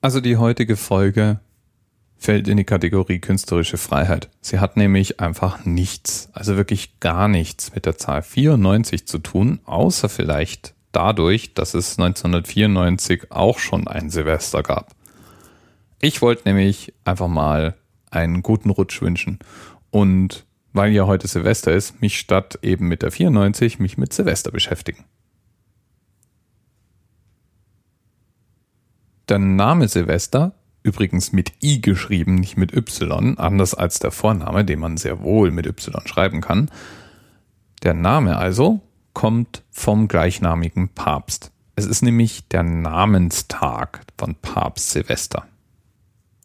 Also die heutige Folge fällt in die Kategorie künstlerische Freiheit. Sie hat nämlich einfach nichts, also wirklich gar nichts mit der Zahl 94 zu tun, außer vielleicht dadurch, dass es 1994 auch schon ein Silvester gab. Ich wollte nämlich einfach mal einen guten Rutsch wünschen und weil ja heute Silvester ist, mich statt eben mit der 94 mich mit Silvester beschäftigen. Der Name Silvester übrigens mit I geschrieben, nicht mit Y, anders als der Vorname, den man sehr wohl mit Y schreiben kann. Der Name also kommt vom gleichnamigen Papst. Es ist nämlich der Namenstag von Papst Silvester.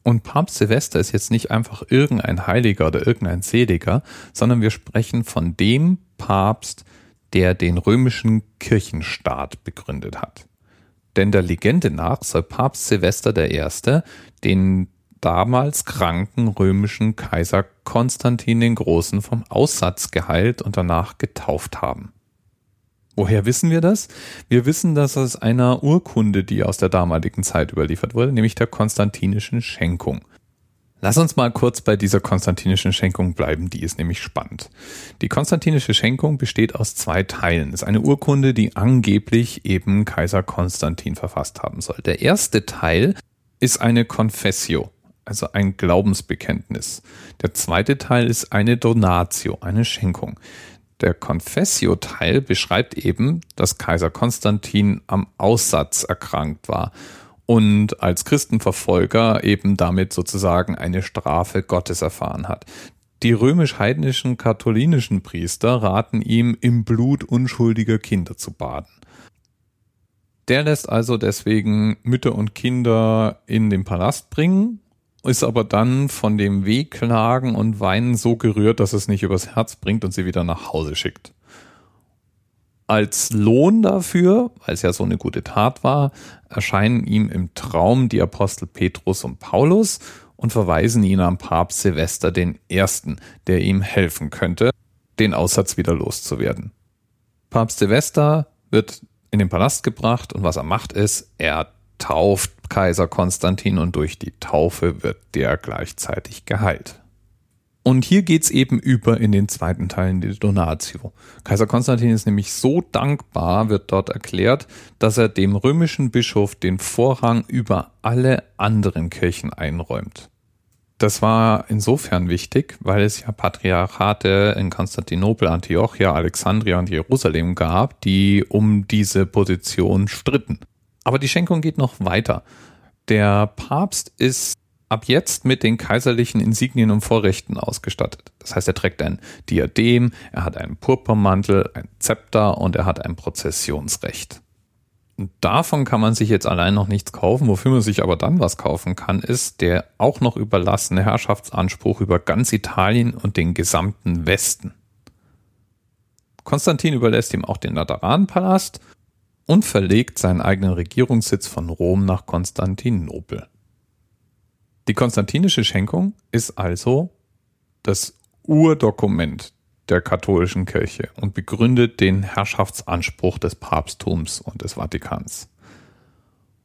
Und Papst Silvester ist jetzt nicht einfach irgendein Heiliger oder irgendein Seliger, sondern wir sprechen von dem Papst, der den römischen Kirchenstaat begründet hat. Denn der Legende nach soll Papst Silvester I. den damals kranken römischen Kaiser Konstantin den Großen vom Aussatz geheilt und danach getauft haben. Woher wissen wir das? Wir wissen das aus einer Urkunde, die aus der damaligen Zeit überliefert wurde, nämlich der konstantinischen Schenkung. Lass uns mal kurz bei dieser konstantinischen Schenkung bleiben, die ist nämlich spannend. Die konstantinische Schenkung besteht aus zwei Teilen. Es ist eine Urkunde, die angeblich eben Kaiser Konstantin verfasst haben soll. Der erste Teil ist eine Confessio, also ein Glaubensbekenntnis. Der zweite Teil ist eine Donatio, eine Schenkung. Der Confessio-Teil beschreibt eben, dass Kaiser Konstantin am Aussatz erkrankt war und als Christenverfolger eben damit sozusagen eine Strafe Gottes erfahren hat. Die römisch-heidnischen katholinischen Priester raten ihm, im Blut unschuldiger Kinder zu baden. Der lässt also deswegen Mütter und Kinder in den Palast bringen, ist aber dann von dem Wehklagen und Weinen so gerührt, dass es nicht übers Herz bringt und sie wieder nach Hause schickt als Lohn dafür, weil es ja so eine gute Tat war, erscheinen ihm im Traum die Apostel Petrus und Paulus und verweisen ihn an Papst Silvester I., der ihm helfen könnte, den Aussatz wieder loszuwerden. Papst Silvester wird in den Palast gebracht und was er macht ist, er tauft Kaiser Konstantin und durch die Taufe wird der gleichzeitig geheilt. Und hier geht's eben über in den zweiten Teilen der Donatio. Kaiser Konstantin ist nämlich so dankbar, wird dort erklärt, dass er dem römischen Bischof den Vorrang über alle anderen Kirchen einräumt. Das war insofern wichtig, weil es ja Patriarchate in Konstantinopel, Antiochia, Alexandria und Jerusalem gab, die um diese Position stritten. Aber die Schenkung geht noch weiter. Der Papst ist ab jetzt mit den kaiserlichen Insignien und Vorrechten ausgestattet. Das heißt, er trägt ein Diadem, er hat einen Purpurmantel, ein Zepter und er hat ein Prozessionsrecht. Und davon kann man sich jetzt allein noch nichts kaufen. Wofür man sich aber dann was kaufen kann, ist der auch noch überlassene Herrschaftsanspruch über ganz Italien und den gesamten Westen. Konstantin überlässt ihm auch den Lateranpalast und verlegt seinen eigenen Regierungssitz von Rom nach Konstantinopel. Die konstantinische Schenkung ist also das Urdokument der katholischen Kirche und begründet den Herrschaftsanspruch des Papsttums und des Vatikans.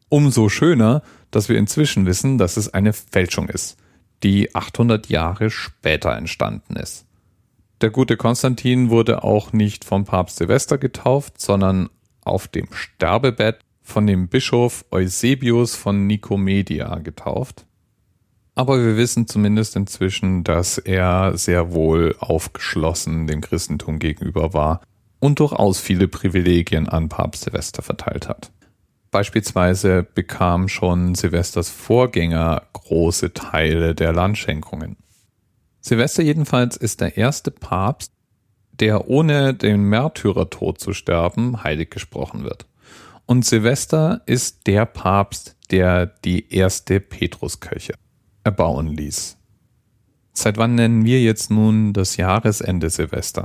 Umso schöner, dass wir inzwischen wissen, dass es eine Fälschung ist, die 800 Jahre später entstanden ist. Der gute Konstantin wurde auch nicht vom Papst Silvester getauft, sondern auf dem Sterbebett von dem Bischof Eusebius von Nikomedia getauft aber wir wissen zumindest inzwischen, dass er sehr wohl aufgeschlossen dem Christentum gegenüber war und durchaus viele Privilegien an Papst Silvester verteilt hat. Beispielsweise bekam schon Silvesters Vorgänger große Teile der Landschenkungen. Silvester jedenfalls ist der erste Papst, der ohne den Märtyrertod zu sterben heilig gesprochen wird. Und Silvester ist der Papst, der die erste Petruskirche erbauen ließ. Seit wann nennen wir jetzt nun das Jahresende Silvester?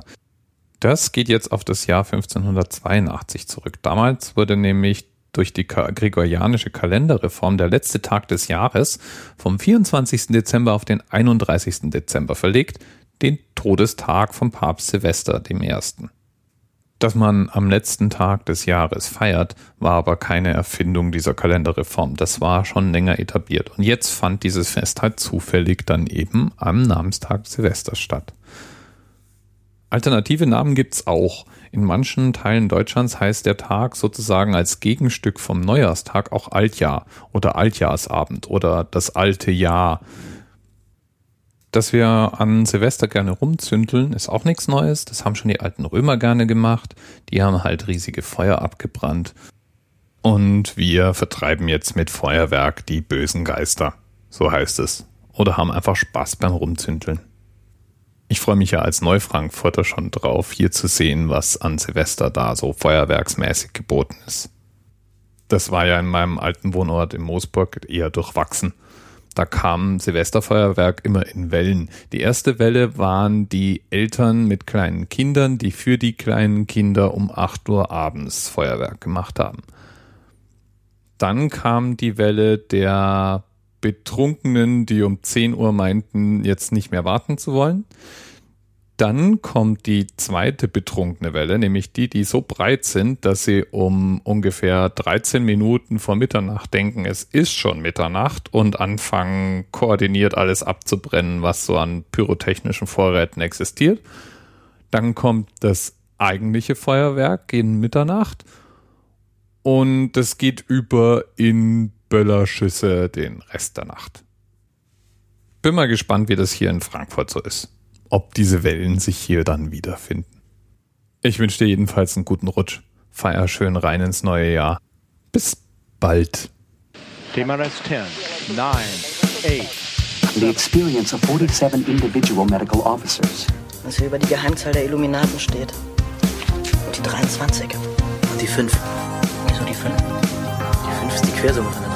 Das geht jetzt auf das Jahr 1582 zurück. Damals wurde nämlich durch die gregorianische Kalenderreform der letzte Tag des Jahres vom 24. Dezember auf den 31. Dezember verlegt, den Todestag vom Papst Silvester I. Dass man am letzten Tag des Jahres feiert, war aber keine Erfindung dieser Kalenderreform. Das war schon länger etabliert. Und jetzt fand dieses Fest halt zufällig dann eben am Namenstag Silvester statt. Alternative Namen gibt's auch. In manchen Teilen Deutschlands heißt der Tag sozusagen als Gegenstück vom Neujahrstag auch Altjahr oder Altjahrsabend oder das alte Jahr. Dass wir an Silvester gerne rumzündeln, ist auch nichts Neues. Das haben schon die alten Römer gerne gemacht. Die haben halt riesige Feuer abgebrannt. Und wir vertreiben jetzt mit Feuerwerk die bösen Geister. So heißt es. Oder haben einfach Spaß beim Rumzündeln. Ich freue mich ja als Neufrankfurter schon drauf, hier zu sehen, was an Silvester da so feuerwerksmäßig geboten ist. Das war ja in meinem alten Wohnort in Moosburg eher durchwachsen da kam Silvesterfeuerwerk immer in Wellen. Die erste Welle waren die Eltern mit kleinen Kindern, die für die kleinen Kinder um 8 Uhr abends Feuerwerk gemacht haben. Dann kam die Welle der Betrunkenen, die um 10 Uhr meinten, jetzt nicht mehr warten zu wollen. Dann kommt die zweite betrunkene Welle, nämlich die, die so breit sind, dass sie um ungefähr 13 Minuten vor Mitternacht denken, es ist schon Mitternacht und anfangen koordiniert alles abzubrennen, was so an pyrotechnischen Vorräten existiert. Dann kommt das eigentliche Feuerwerk gegen Mitternacht und es geht über in Böllerschüsse den Rest der Nacht. Bin mal gespannt, wie das hier in Frankfurt so ist ob diese Wellen sich hier dann wiederfinden. Ich wünsche dir jedenfalls einen guten Rutsch. Feier schön rein ins neue Jahr. Bis bald. TMRS 10, 9, 8. The experience of 47 individual medical officers. Was hier über die Geheimzahl der Illuminaten steht. Und die 23. Und die 5. Wieso die 5? Die 5 ist die Quersumme von der